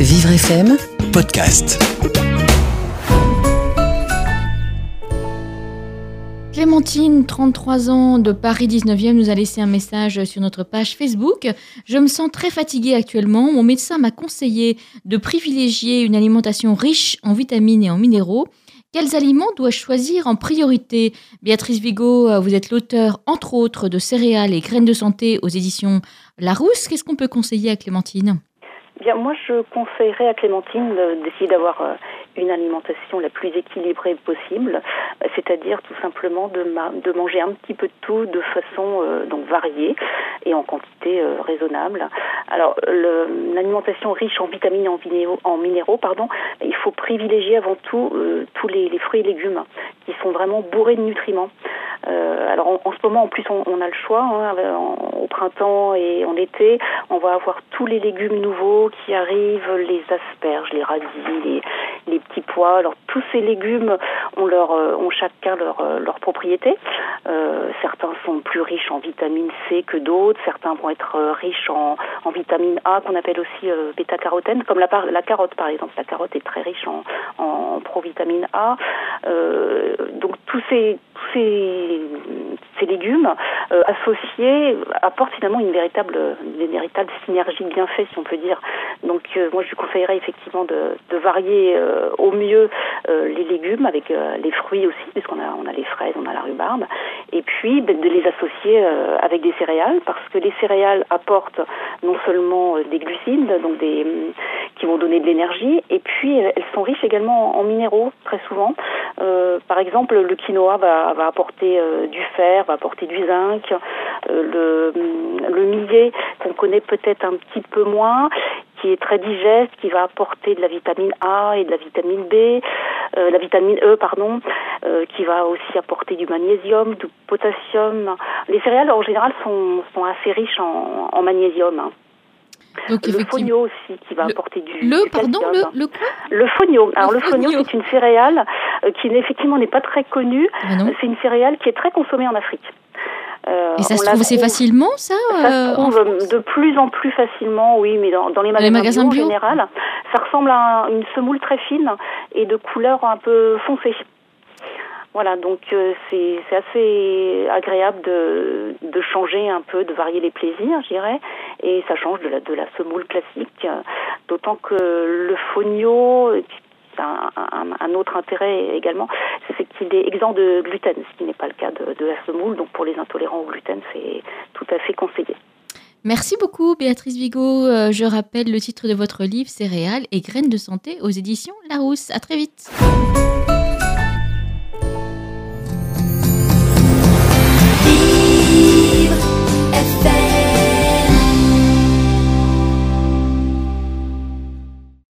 Vivre FM podcast. Clémentine, 33 ans, de Paris 19e, nous a laissé un message sur notre page Facebook. Je me sens très fatiguée actuellement. Mon médecin m'a conseillé de privilégier une alimentation riche en vitamines et en minéraux. Quels aliments dois-je choisir en priorité? Béatrice Vigo, vous êtes l'auteur, entre autres, de Céréales et graines de santé aux éditions Larousse. Qu'est-ce qu'on peut conseiller à Clémentine? Moi, je conseillerais à Clémentine d'essayer d'avoir euh, une alimentation la plus équilibrée possible, c'est-à-dire tout simplement de, de, manger un petit peu de tout de façon euh, donc variée et en quantité euh, raisonnable. Alors, l'alimentation riche en vitamines et en minéraux, en minéraux, pardon, il faut privilégier avant tout tous les, fruits et légumes qui sont vraiment bourrés de nutriments. Alors, en, ce moment, en plus, on, a le choix. Hein, au printemps et en été, on va avoir tous les légumes nouveaux qui arrivent, les asperges, les radis, les, petits pois. Alors tous ces légumes ont leur euh, ont chacun leur euh, leur propriété. Euh, certains sont plus riches en vitamine C que d'autres. Certains vont être euh, riches en, en vitamine A qu'on appelle aussi bêta-carotène, comme la, la carotte par exemple. La carotte est très riche en, en provitamine A. donc tous ces ces, ces légumes associés apportent finalement une véritable une véritable synergie bien faite si on peut dire donc euh, moi je lui conseillerais effectivement de, de varier euh, au mieux euh, les légumes avec les fruits aussi, puisqu'on a, on a les fraises, on a la rhubarbe, et puis ben, de les associer avec des céréales, parce que les céréales apportent non seulement des glucides, donc des qui vont donner de l'énergie, et puis elles sont riches également en minéraux très souvent. Par exemple, le quinoa va, va apporter du fer, va apporter du zinc. le, le millet qu'on connaît peut-être un petit peu moins, qui est très digeste, qui va apporter de la vitamine A et de la vitamine B, euh, la vitamine E, pardon, euh, qui va aussi apporter du magnésium, du potassium. Les céréales, en général, sont, sont assez riches en, en magnésium. Hein. Donc, le fonio aussi qui va apporter du le du pardon le le quoi? Le fonio. Alors le, fonio c'est une céréale euh, qui effectivement n'est pas très connue. Ah non. c'est une céréale qui est très consommée en Afrique. Euh, Et ça se trouve assez facilement, ça, ça euh, se en trouve de plus en plus facilement, oui, mais dans, dans les magasins, magasins bio, bio? en général, ça ressemble à un- une semoule très fine et de couleur un peu foncée. Voilà, donc euh, c'est c'est assez agréable de, de changer un peu, de varier les plaisirs, je dirais, et ça change de la, semoule classique, euh, d'autant que le fonio, un, un, un autre intérêt également, c'est qu'il est exempt de gluten, ce qui n'est pas le cas de, de la semoule, donc pour les intolérants au gluten, c'est tout à fait conseillé. Merci beaucoup, Béatrice Vigo. Euh, je rappelle le titre de votre livre, Céréales et graines de santé aux éditions Larousse. À très vite.